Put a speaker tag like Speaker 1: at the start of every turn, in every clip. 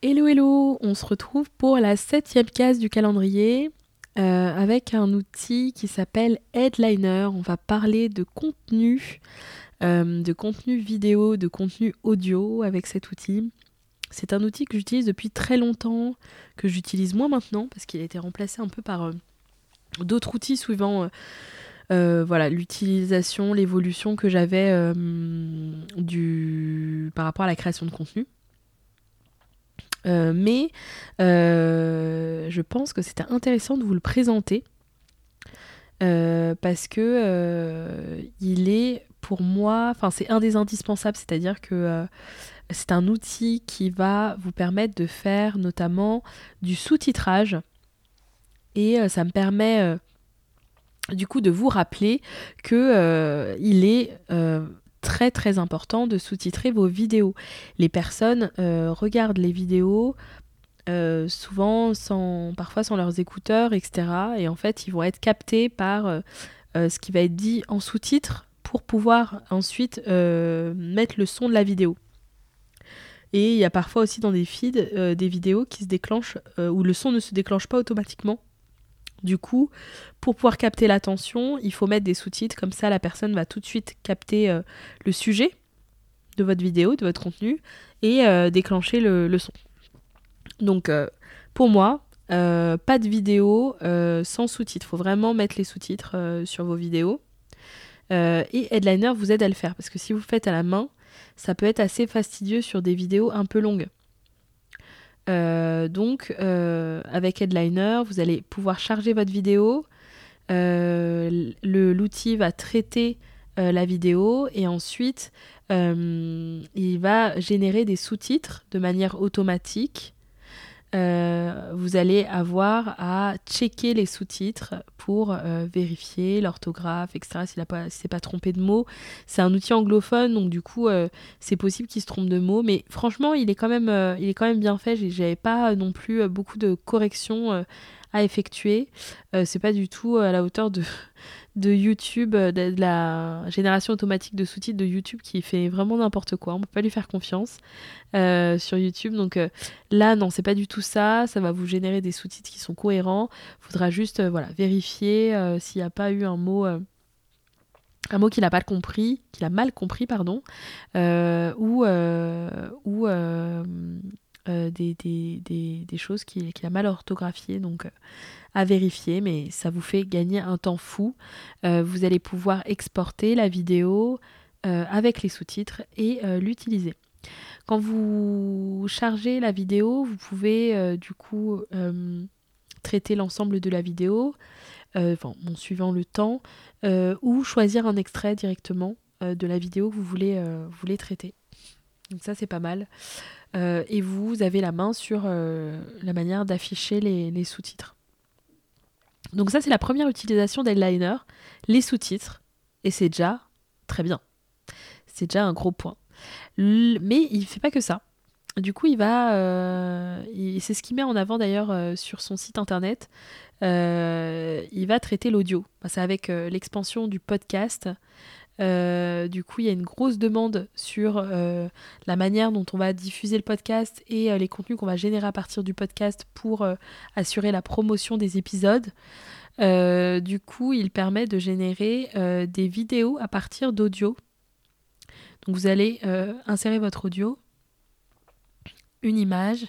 Speaker 1: Hello hello, on se retrouve pour la septième case du calendrier euh, avec un outil qui s'appelle Headliner. On va parler de contenu, euh, de contenu vidéo, de contenu audio avec cet outil. C'est un outil que j'utilise depuis très longtemps, que j'utilise moins maintenant parce qu'il a été remplacé un peu par euh, d'autres outils suivant voilà l'utilisation, l'évolution que j'avais par rapport à la création de contenu. Euh, mais euh, je pense que c'était intéressant de vous le présenter euh, parce que il est pour moi, enfin c'est un des indispensables, c'est-à-dire que c'est un outil qui va vous permettre de faire notamment du sous-titrage. Et ça me permet du coup de vous rappeler que il est très très important de sous-titrer vos vidéos. Les personnes euh, regardent les vidéos euh, souvent sans, parfois sans leurs écouteurs, etc. Et en fait, ils vont être captés par euh, ce qui va être dit en sous-titre pour pouvoir ensuite mettre le son de la vidéo. Et il y a parfois aussi dans des feeds des vidéos qui se déclenchent où le son ne se déclenche pas automatiquement du coup, pour pouvoir capter l'attention, il faut mettre des sous-titres, comme ça la personne va tout de suite capter euh, le sujet de votre vidéo, de votre contenu, et euh, déclencher le, son. Donc euh, pour moi, pas de vidéo sans sous-titres. Il faut vraiment mettre les sous-titres sur vos vidéos. et Headliner vous aide à le faire, parce que si vous faites à la main, ça peut être assez fastidieux sur des vidéos un peu longues. Euh, donc, euh, avec Headliner, vous allez pouvoir charger votre vidéo. Euh, l'outil va traiter la vidéo et ensuite, il va générer des sous-titres de manière automatique euh, vous allez avoir à checker les sous-titres pour euh, vérifier l'orthographe, etc. S'il ne s'est pas trompé de mots. C'est un outil anglophone, donc du coup, euh, c'est possible qu'il se trompe de mots. Mais franchement, il est quand même, il est quand même bien fait. J'avais pas non plus beaucoup de corrections à effectuer. c'est pas du tout à la hauteur de, de YouTube, euh, de, la génération automatique de sous-titres de YouTube qui fait vraiment n'importe quoi. On peut pas lui faire confiance euh, sur YouTube. Donc euh, là, non, c'est pas du tout ça. Ça va vous générer des sous-titres qui sont cohérents. Faudra juste voilà vérifier s'il n'y a pas eu un mot. un mot qu'il n'a pas compris, qu'il a mal compris, pardon, ou, ou des, choses qu'il a mal orthographiées. Donc, à vérifier, mais ça vous fait gagner un temps fou. Euh, vous allez pouvoir exporter la vidéo euh, avec les sous-titres et euh, l'utiliser. Quand vous chargez la vidéo, vous pouvez du coup traiter l'ensemble de la vidéo, enfin, suivant le temps, ou choisir un extrait directement de la vidéo que vous voulez traiter. Donc ça c'est pas mal. et vous avez la main sur la manière d'afficher les sous-titres. Donc ça, c'est la première utilisation d'Headliner, les sous-titres, et c'est déjà très bien. C'est déjà un gros point. mais il fait pas que ça. Du coup, il va, euh, c'est ce qu'il met en avant d'ailleurs euh, sur son site internet. Euh, il va traiter l'audio. C'est avec l'expansion du podcast. Euh, du coup, il y a une grosse demande sur euh, la manière dont on va diffuser le podcast et euh, les contenus qu'on va générer à partir du podcast pour assurer la promotion des épisodes. du coup, il permet de générer des vidéos à partir d'audio. Donc vous allez insérer votre audio, une image,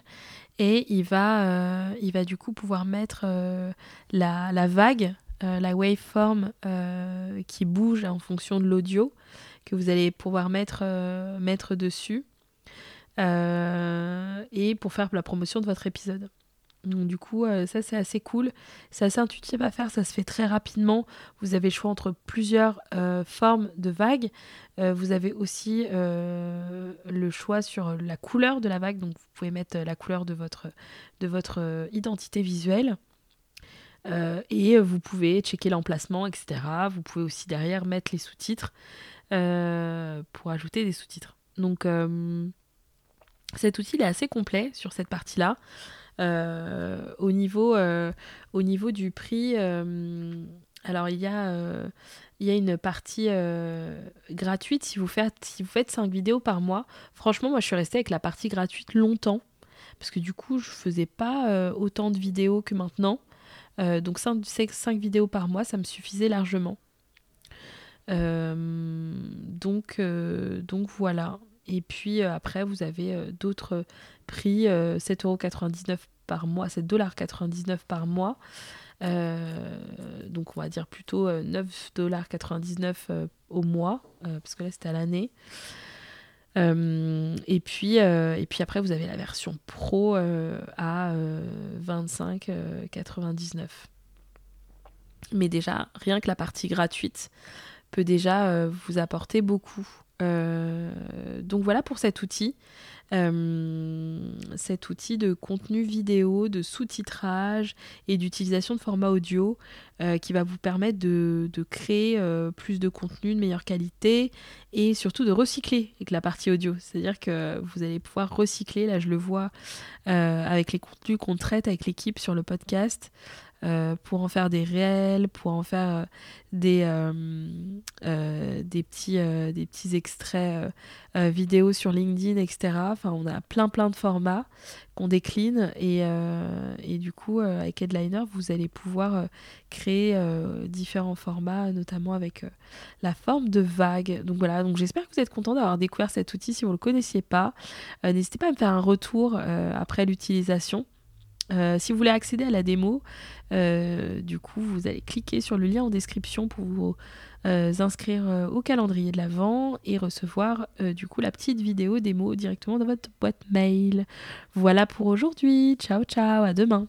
Speaker 1: et il va, il va du coup pouvoir mettre la, la vague euh, la waveform euh, qui bouge en fonction de l'audio que vous allez pouvoir mettre, euh, dessus et pour faire la promotion de votre épisode. Du coup, ça c'est assez cool, c'est assez intuitif à faire, ça se fait très rapidement. Vous avez le choix entre plusieurs formes de vagues. vous avez aussi le choix sur la couleur de la vague, donc vous pouvez mettre la couleur de votre identité visuelle. Euh, et vous pouvez checker l'emplacement, etc. Vous pouvez aussi derrière mettre les sous-titres euh, pour ajouter des sous-titres. Donc euh, cet outil est assez complet sur cette partie-là. au, niveau, au niveau du prix, alors il y a il y a une partie gratuite si vous faites si vous faites 5 vidéos par mois. Franchement, moi je suis restée avec la partie gratuite longtemps parce que du coup, je faisais pas autant de vidéos que maintenant. Donc 5, 5, vidéos par mois, ça me suffisait largement. donc, donc voilà. Et puis après, vous avez d'autres prix, 7,99€ par mois, 7,99$ par mois. donc on va dire plutôt 9,99$ au mois, parce que là c'était à l'année. et, puis, et puis après, vous avez la version pro à 25,99. Mais déjà, rien que la partie gratuite peut déjà vous apporter beaucoup. donc voilà pour cet outil. Euh, cet outil de contenu vidéo, de sous-titrage et d'utilisation de format audio euh, qui va vous permettre de, créer euh, plus de contenu de meilleure qualité et surtout de recycler avec la partie audio. C'est-à-dire que vous allez pouvoir recycler, là je le vois avec les contenus qu'on traite avec l'équipe sur le podcast. Euh, pour en faire des réels, pour en faire euh, des, euh, des, petits, extraits vidéo sur LinkedIn, etc. Enfin, on a plein plein de formats qu'on décline et, du coup, avec Headliner, vous allez pouvoir créer différents formats, notamment avec la forme de vague. Donc voilà, j'espère que vous êtes content d'avoir découvert cet outil si vous ne le connaissiez pas. N'hésitez pas à me faire un retour après l'utilisation. Euh, si vous voulez accéder à la démo, euh, du coup, vous allez cliquer sur le lien en description pour vous euh, inscrire au calendrier de l'Avent et recevoir du coup la petite vidéo démo directement dans votre boîte mail. Voilà pour aujourd'hui. Ciao ciao, à demain.